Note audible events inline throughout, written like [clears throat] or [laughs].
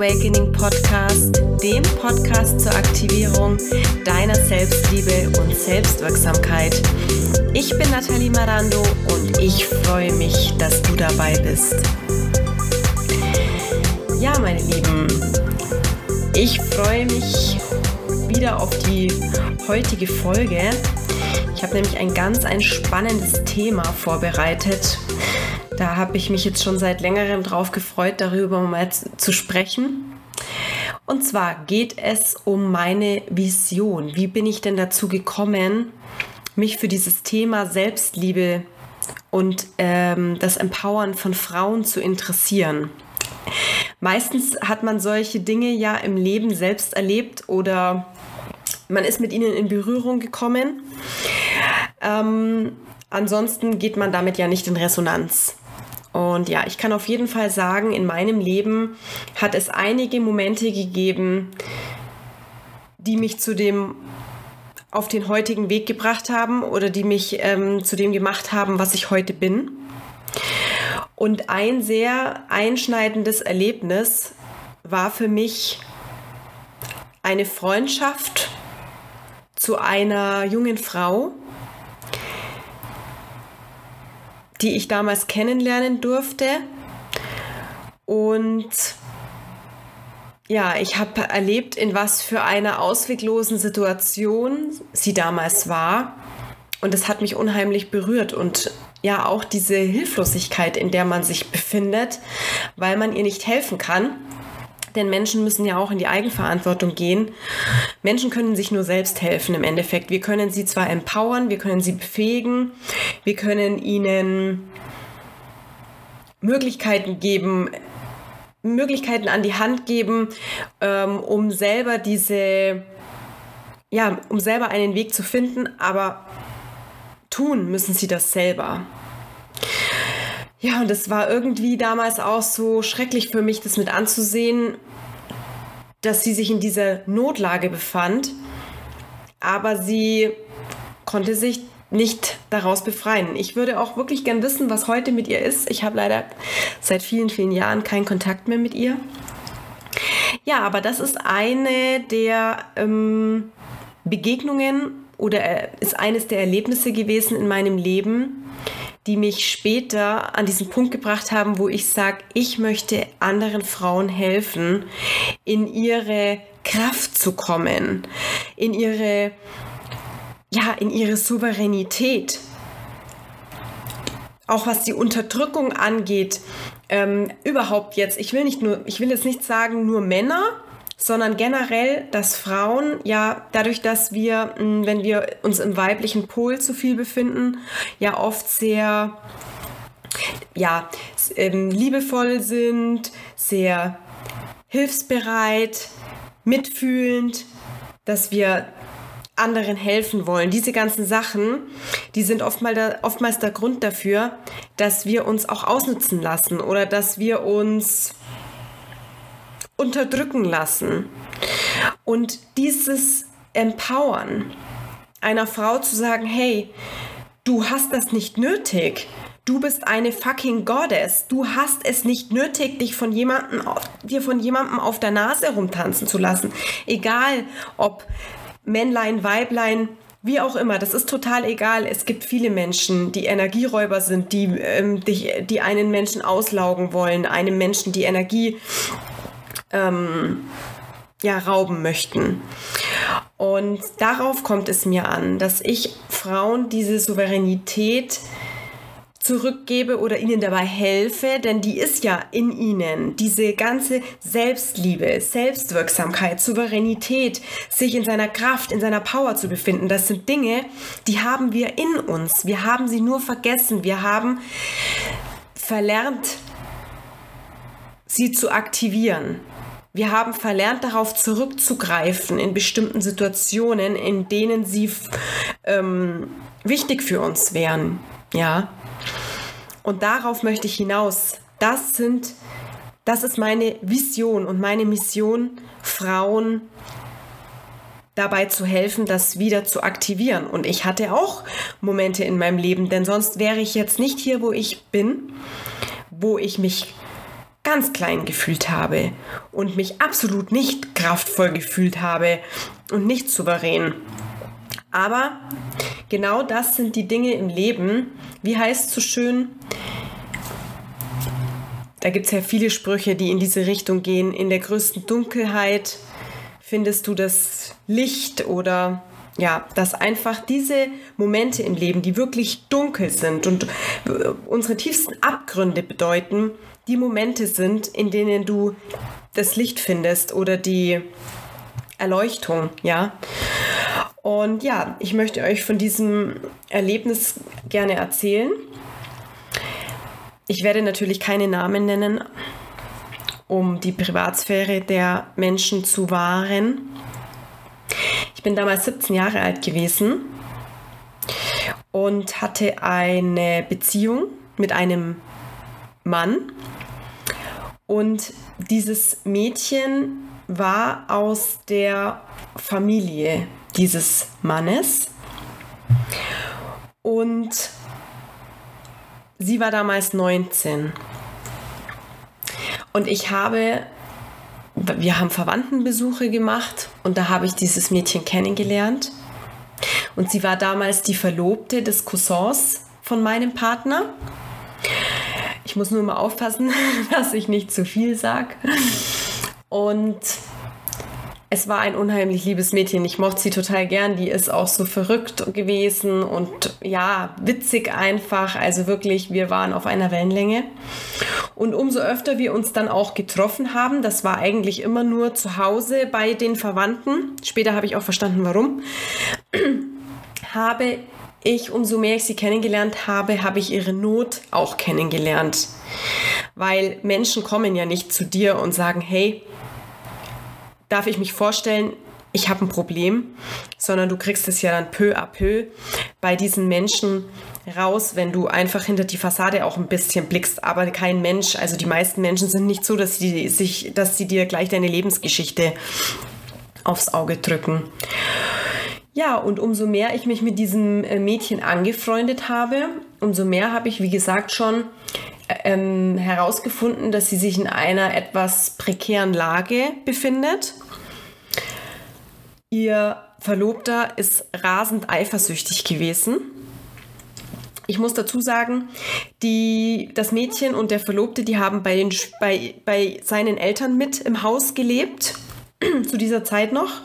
Awakening Podcast, dem Podcast zur Aktivierung deiner Selbstliebe und Selbstwirksamkeit. Ich bin Nathalie Marando und ich freue mich, dass du dabei bist. Ja, meine Lieben, ich freue mich wieder auf die heutige Folge. Ich habe nämlich ein ganz ein spannendes Thema vorbereitet da habe ich mich jetzt schon seit längerem drauf gefreut, darüber mal zu sprechen. Und zwar geht es um meine Vision. Wie bin ich denn dazu gekommen, mich für dieses Thema Selbstliebe und ähm, das Empowern von Frauen zu interessieren? Meistens hat man solche Dinge ja im Leben selbst erlebt oder man ist mit ihnen in Berührung gekommen. Ähm, ansonsten geht man damit ja nicht in Resonanz. Und ja, ich kann auf jeden Fall sagen, in meinem Leben hat es einige Momente gegeben, die mich zu dem auf den heutigen Weg gebracht haben oder die mich ähm, zu dem gemacht haben, was ich heute bin. Und ein sehr einschneidendes Erlebnis war für mich eine Freundschaft zu einer jungen Frau, die ich damals kennenlernen durfte. Und ja, ich habe erlebt, in was für einer ausweglosen Situation sie damals war. Und es hat mich unheimlich berührt und ja auch diese Hilflosigkeit, in der man sich befindet, weil man ihr nicht helfen kann. Denn Menschen müssen ja auch in die Eigenverantwortung gehen. Menschen können sich nur selbst helfen im Endeffekt. Wir können sie zwar empowern, wir können sie befähigen, wir können ihnen Möglichkeiten geben, Möglichkeiten an die Hand geben, ähm, um selber diese, ja, um selber einen Weg zu finden, aber tun müssen sie das selber. Ja, und es war irgendwie damals auch so schrecklich für mich, das mit anzusehen, dass sie sich in dieser Notlage befand, aber sie konnte sich nicht daraus befreien. Ich würde auch wirklich gern wissen, was heute mit ihr ist. Ich habe leider seit vielen, vielen Jahren keinen Kontakt mehr mit ihr. Ja, aber das ist eine der ähm, Begegnungen oder äh, ist eines der Erlebnisse gewesen in meinem Leben, die mich später an diesen Punkt gebracht haben, wo ich sage, ich möchte anderen Frauen helfen, in ihre Kraft zu kommen, in ihre, ja, in ihre Souveränität. Auch was die Unterdrückung angeht, ähm, überhaupt jetzt, ich will nicht nur, ich will jetzt nicht sagen nur Männer, sondern generell, dass Frauen ja dadurch, dass wir, hm, wenn wir uns im weiblichen Pol zu viel befinden, ja oft sehr ja, ähm, liebevoll sind, sehr hilfsbereit, mitfühlend, dass wir anderen helfen wollen. Diese ganzen Sachen, die sind oftmals der, oftmals der Grund dafür, dass wir uns auch ausnutzen lassen oder dass wir uns unterdrücken lassen. Und dieses Empowern einer Frau zu sagen, hey, du hast das nicht nötig. Du bist eine fucking Goddess. Du hast es nicht nötig, dich von jemandem, dir von jemandem auf der Nase rumtanzen zu lassen. Egal, ob Männlein, Weiblein, wie auch immer, das ist total egal. Es gibt viele Menschen, die Energieräuber sind, die, ähm, die, die einen Menschen auslaugen wollen, einem Menschen die Energie ähm, ja, rauben möchten. Und darauf kommt es mir an, dass ich Frauen diese Souveränität zurückgebe oder ihnen dabei helfe, denn die ist ja in ihnen. Diese ganze Selbstliebe, Selbstwirksamkeit, Souveränität, sich in seiner Kraft, in seiner Power zu befinden, das sind Dinge, die haben wir in uns. Wir haben sie nur vergessen. Wir haben verlernt, sie zu aktivieren. Wir haben verlernt, darauf zurückzugreifen in bestimmten Situationen, in denen sie ähm, wichtig für uns wären. Ja. Und darauf möchte ich hinaus. Das sind, das ist meine Vision und meine Mission, Frauen dabei zu helfen, das wieder zu aktivieren. Und ich hatte auch Momente in meinem Leben, denn sonst wäre ich jetzt nicht hier, wo ich bin, wo ich mich ganz klein gefühlt habe und mich absolut nicht kraftvoll gefühlt habe und nicht souverän. Aber genau das sind die Dinge im Leben. Wie heißt es so schön? Da gibt es ja viele Sprüche, die in diese Richtung gehen. In der größten Dunkelheit findest du das Licht oder ja, dass einfach diese Momente im Leben, die wirklich dunkel sind und unsere tiefsten Abgründe bedeuten, die Momente sind, in denen du das Licht findest oder die Erleuchtung, ja. Und ja, ich möchte euch von diesem Erlebnis gerne erzählen. Ich werde natürlich keine Namen nennen, um die Privatsphäre der Menschen zu wahren. Ich bin damals 17 Jahre alt gewesen und hatte eine Beziehung mit einem Mann. Und dieses Mädchen war aus der Familie dieses Mannes. Und sie war damals 19. Und ich habe, wir haben Verwandtenbesuche gemacht und da habe ich dieses Mädchen kennengelernt. Und sie war damals die Verlobte des Cousins von meinem Partner. Ich muss nur mal aufpassen, [laughs] dass ich nicht zu viel sage. Und es war ein unheimlich liebes Mädchen. Ich mochte sie total gern. Die ist auch so verrückt gewesen und ja, witzig einfach. Also wirklich, wir waren auf einer Wellenlänge. Und umso öfter wir uns dann auch getroffen haben, das war eigentlich immer nur zu Hause bei den Verwandten. Später habe ich auch verstanden, warum. [clears throat] habe ich, umso mehr ich sie kennengelernt habe, habe ich ihre Not auch kennengelernt. Weil Menschen kommen ja nicht zu dir und sagen, hey, darf ich mich vorstellen, ich habe ein Problem, sondern du kriegst es ja dann peu à peu bei diesen Menschen raus, wenn du einfach hinter die Fassade auch ein bisschen blickst, aber kein Mensch, also die meisten Menschen sind nicht so, dass sie sich, dass sie dir gleich deine Lebensgeschichte aufs Auge drücken. Ja, und umso mehr ich mich mit diesem äh, Mädchen angefreundet habe, umso mehr habe ich, wie gesagt, schon ähm, herausgefunden, dass sie sich in einer etwas prekären Lage befindet. Ihr Verlobter ist rasend eifersüchtig gewesen. Ich muss dazu sagen, die, das Mädchen und der Verlobte, die haben bei, den, bei, bei seinen Eltern mit im Haus gelebt, [clears throat] zu dieser Zeit noch.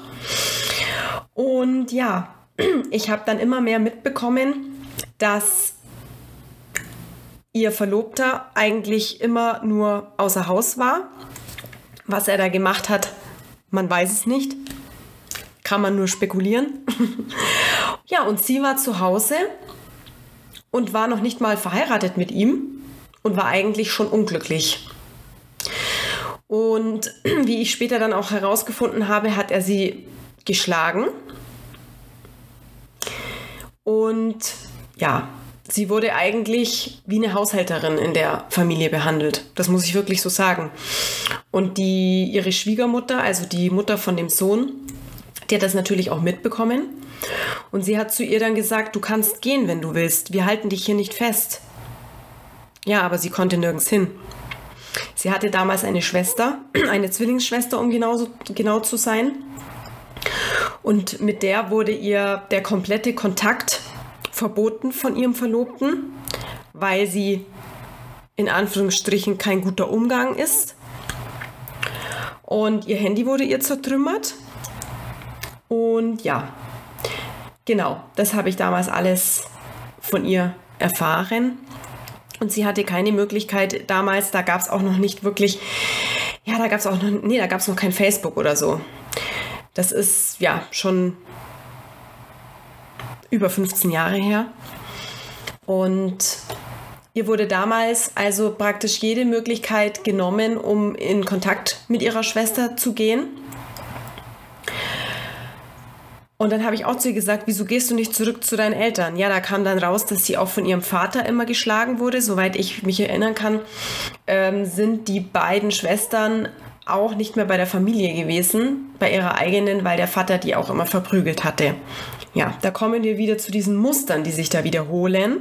Und ja, [clears throat] ich habe dann immer mehr mitbekommen, dass ihr Verlobter eigentlich immer nur außer Haus war. Was er da gemacht hat, man weiß es nicht. Kann man nur spekulieren. [laughs] ja, und sie war zu Hause und war noch nicht mal verheiratet mit ihm und war eigentlich schon unglücklich. Und [clears throat] wie ich später dann auch herausgefunden habe, hat er sie geschlagen. Und ja, sie wurde eigentlich wie eine Haushälterin in der Familie behandelt. Das muss ich wirklich so sagen. Und die, ihre Schwiegermutter, also die Mutter von dem Sohn, die hat das natürlich auch mitbekommen. Und sie hat zu ihr dann gesagt, du kannst gehen, wenn du willst. Wir halten dich hier nicht fest. Ja, aber sie konnte nirgends hin. Sie hatte damals eine Schwester, [clears throat] eine Zwillingsschwester, um genauso, genau zu sein. Und mit der wurde ihr der komplette Kontakt verboten von ihrem Verlobten, weil sie in Anführungsstrichen kein guter Umgang ist. Und ihr Handy wurde ihr zertrümmert. Und ja, genau, das habe ich damals alles von ihr erfahren. Und sie hatte keine Möglichkeit damals, da gab es auch noch nicht wirklich, ja, da gab es auch noch, nee, da gab es noch kein Facebook oder so. Das ist ja schon über 15 Jahre her. Und ihr wurde damals also praktisch jede Möglichkeit genommen, um in Kontakt mit ihrer Schwester zu gehen. Und dann habe ich auch zu ihr gesagt, wieso gehst du nicht zurück zu deinen Eltern? Ja, da kam dann raus, dass sie auch von ihrem Vater immer geschlagen wurde. Soweit ich mich erinnern kann, ähm, sind die beiden Schwestern auch nicht mehr bei der Familie gewesen, bei ihrer eigenen, weil der Vater die auch immer verprügelt hatte. Ja, da kommen wir wieder zu diesen Mustern, die sich da wiederholen.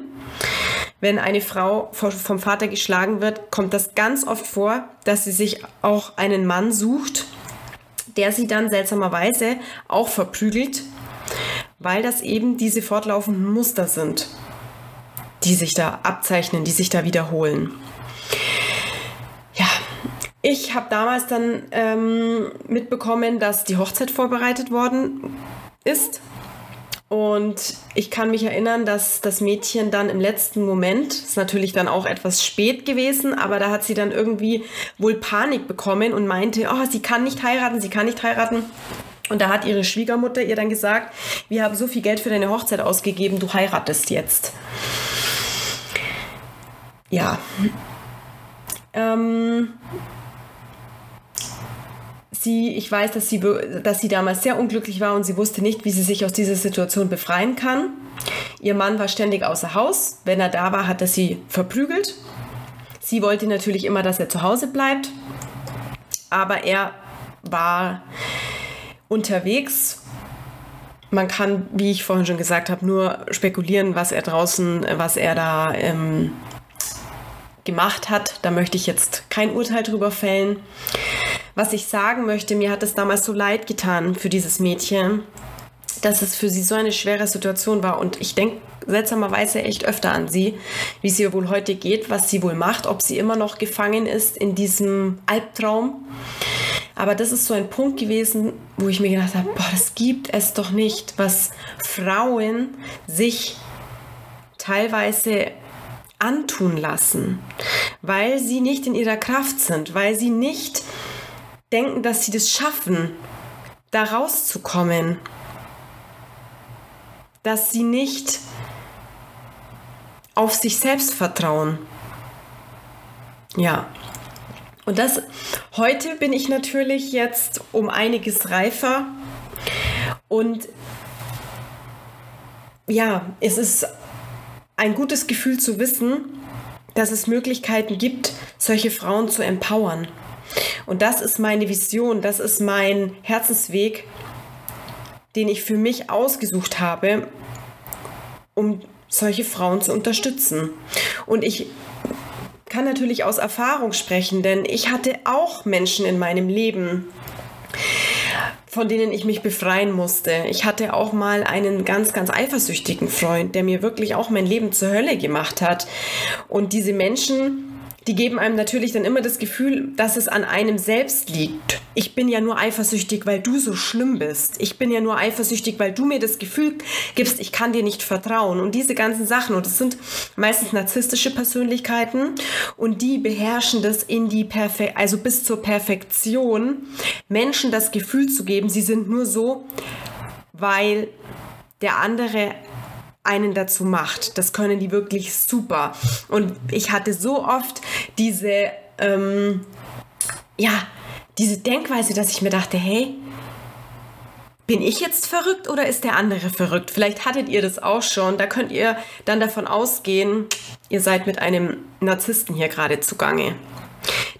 wenn eine Frau vom Vater geschlagen wird, kommt das ganz oft vor, dass sie sich auch einen Mann sucht, der sie dann seltsamerweise auch verprügelt, weil das eben diese fortlaufenden Muster sind, die sich da abzeichnen, die sich da wiederholen. Ja, ich habe damals dann ähm, mitbekommen, dass die Hochzeit vorbereitet worden ist. Und ich kann mich erinnern, dass das Mädchen dann im letzten Moment, ist natürlich dann auch etwas spät gewesen, aber da hat sie dann irgendwie wohl Panik bekommen und meinte, oh, sie kann nicht heiraten, sie kann nicht heiraten. Und da hat ihre Schwiegermutter ihr dann gesagt, wir haben so viel Geld für deine Hochzeit ausgegeben, du heiratest jetzt. Ja. Ähm, sie, ich weiß, dass sie, dass sie damals sehr unglücklich war und sie wusste nicht, wie sie sich aus dieser Situation befreien kann. Ihr Mann war ständig außer Haus. Wenn er da war, hat er sie verprügelt. Sie wollte natürlich immer, dass er zu Hause bleibt. Aber er war unterwegs. Man kann, wie ich vorhin schon gesagt habe, nur spekulieren, was er draußen, was er da ähm, gemacht hat. Da möchte ich jetzt kein Urteil drüber fällen. Was ich sagen möchte, mir hat es damals so leid getan für dieses Mädchen, dass es für sie so eine schwere Situation war. Und ich denke seltsamerweise echt öfter an sie, wie ihr wohl heute geht, was sie wohl macht, ob sie immer noch gefangen ist in diesem Albtraum. Aber das ist so ein Punkt gewesen, wo ich mir gedacht habe, boah, das gibt es doch nicht, was Frauen sich teilweise antun lassen, weil sie nicht in ihrer Kraft sind, weil sie nicht denken, dass sie das schaffen, da rauszukommen, dass sie nicht auf sich selbst vertrauen. Ja. Und das heute bin ich natürlich jetzt um einiges reifer und ja, es ist ein gutes Gefühl zu wissen, dass es Möglichkeiten gibt, solche Frauen zu empowern. Und das ist meine Vision, das ist mein Herzensweg, den ich für mich ausgesucht habe, um solche Frauen zu unterstützen. Und ich kann natürlich aus Erfahrung sprechen, denn ich hatte auch Menschen in meinem Leben, von denen ich mich befreien musste. Ich hatte auch mal einen ganz, ganz eifersüchtigen Freund, der mir wirklich auch mein Leben zur Hölle gemacht hat. Und diese Menschen die geben einem natürlich dann immer das Gefühl, dass es an einem selbst liegt. Ich bin ja nur eifersüchtig, weil du so schlimm bist. Ich bin ja nur eifersüchtig, weil du mir das Gefühl gibst, ich kann dir nicht vertrauen. Und diese ganzen Sachen, und es sind meistens narzisstische Persönlichkeiten, und die beherrschen das in die Perfektion, also bis zur Perfektion, Menschen das Gefühl zu geben, sie sind nur so, weil der andere einen dazu macht. Das können die wirklich super. Und ich hatte so oft diese, ähm, ja, diese Denkweise, dass ich mir dachte, hey, bin ich jetzt verrückt oder ist der andere verrückt? Vielleicht hattet ihr das auch schon. Da könnt ihr dann davon ausgehen, ihr seid mit einem Narzissten hier gerade zugange.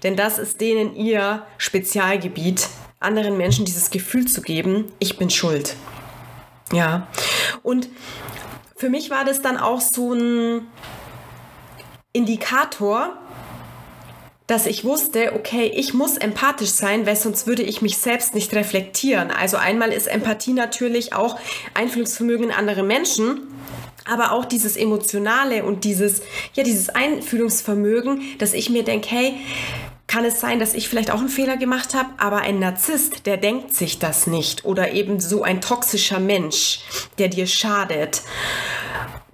Denn das ist denen ihr Spezialgebiet, anderen Menschen dieses Gefühl zu geben, ich bin schuld. Ja. Und für mich war das dann auch so ein Indikator, dass ich wusste, okay, ich muss empathisch sein, weil sonst würde ich mich selbst nicht reflektieren. Also einmal ist Empathie natürlich auch Einfühlungsvermögen in andere Menschen, aber auch dieses emotionale und dieses ja dieses Einfühlungsvermögen, dass ich mir denke, hey, kann es sein, dass ich vielleicht auch einen Fehler gemacht habe, aber ein Narzisst, der denkt sich das nicht oder eben so ein toxischer Mensch, der dir schadet.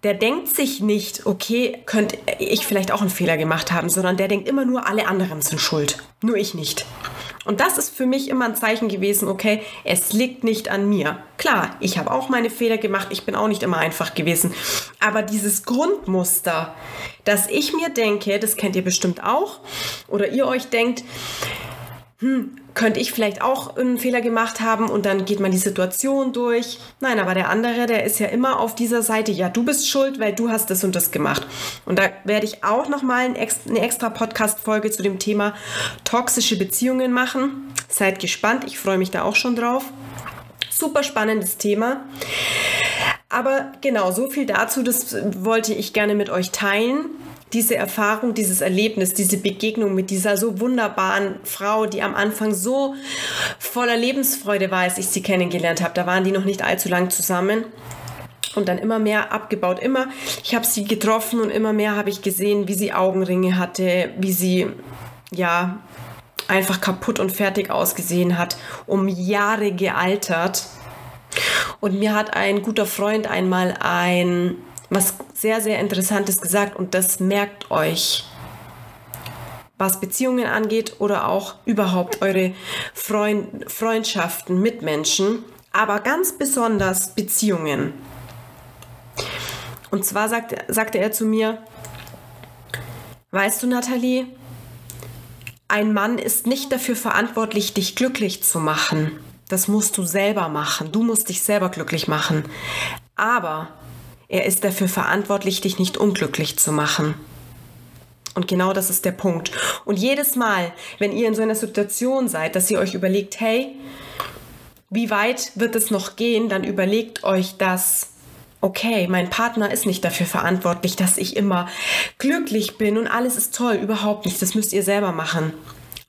Der denkt sich nicht, okay, könnte ich vielleicht auch einen Fehler gemacht haben, sondern der denkt immer nur, alle anderen sind schuld, nur ich nicht. Und das ist für mich immer ein Zeichen gewesen, okay, es liegt nicht an mir. Klar, ich habe auch meine Fehler gemacht, ich bin auch nicht immer einfach gewesen. Aber dieses Grundmuster, dass ich mir denke, das kennt ihr bestimmt auch, oder ihr euch denkt, hm, könnte ich vielleicht auch einen Fehler gemacht haben und dann geht man die Situation durch. Nein, aber der andere, der ist ja immer auf dieser Seite, ja, du bist schuld, weil du hast das und das gemacht. Und da werde ich auch nochmal eine extra Podcast-Folge zu dem Thema toxische Beziehungen machen. Seid gespannt, ich freue mich da auch schon drauf. Super spannendes Thema. Aber genau, so viel dazu, das wollte ich gerne mit euch teilen. Diese Erfahrung, dieses Erlebnis, diese Begegnung mit dieser so wunderbaren Frau, die am Anfang so voller Lebensfreude war, als ich sie kennengelernt habe. Da waren die noch nicht allzu lang zusammen und dann immer mehr abgebaut. Immer, ich habe sie getroffen und immer mehr habe ich gesehen, wie sie Augenringe hatte, wie sie ja einfach kaputt und fertig ausgesehen hat, um Jahre gealtert. Und mir hat ein guter Freund einmal ein was sehr, sehr Interessantes gesagt und das merkt euch, was Beziehungen angeht oder auch überhaupt eure Freund Freundschaften mit Menschen, aber ganz besonders Beziehungen. Und zwar sagte, sagte er zu mir, weißt du, Nathalie, ein Mann ist nicht dafür verantwortlich, dich glücklich zu machen. Das musst du selber machen. Du musst dich selber glücklich machen. Aber er ist dafür verantwortlich, dich nicht unglücklich zu machen. Und genau das ist der Punkt. Und jedes Mal, wenn ihr in so einer Situation seid, dass ihr euch überlegt, hey, wie weit wird es noch gehen, dann überlegt euch das okay, mein Partner ist nicht dafür verantwortlich, dass ich immer glücklich bin und alles ist toll, überhaupt nicht. Das müsst ihr selber machen.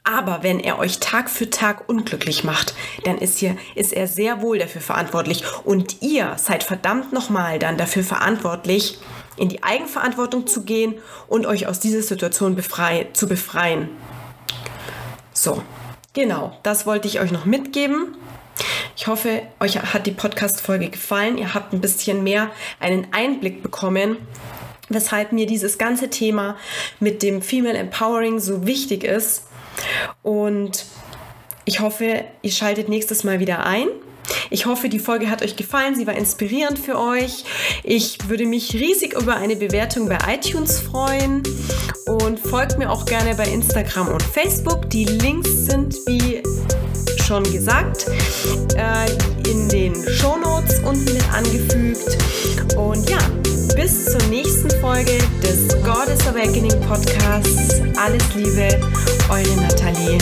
Aber wenn er euch Tag für Tag unglücklich macht, dann ist, hier, ist er sehr wohl dafür verantwortlich. Und ihr seid verdammt nochmal dann dafür verantwortlich, in die Eigenverantwortung zu gehen und euch aus dieser Situation befrei zu befreien. So, genau, das wollte ich euch noch mitgeben. Ich hoffe, euch hat die Podcast-Folge gefallen. Ihr habt ein bisschen mehr einen Einblick bekommen, weshalb mir dieses ganze Thema mit dem Female Empowering so wichtig ist. Und ich hoffe, ihr schaltet nächstes Mal wieder ein. Ich hoffe, die Folge hat euch gefallen. Sie war inspirierend für euch. Ich würde mich riesig über eine Bewertung bei iTunes freuen. Und folgt mir auch gerne bei Instagram und Facebook. Die Links sind wie schon gesagt, äh, in den Shownotes unten mit angefügt. Und ja, bis zur nächsten Folge des Goddess Awakening Podcasts. Alles Liebe, eure Nathalie.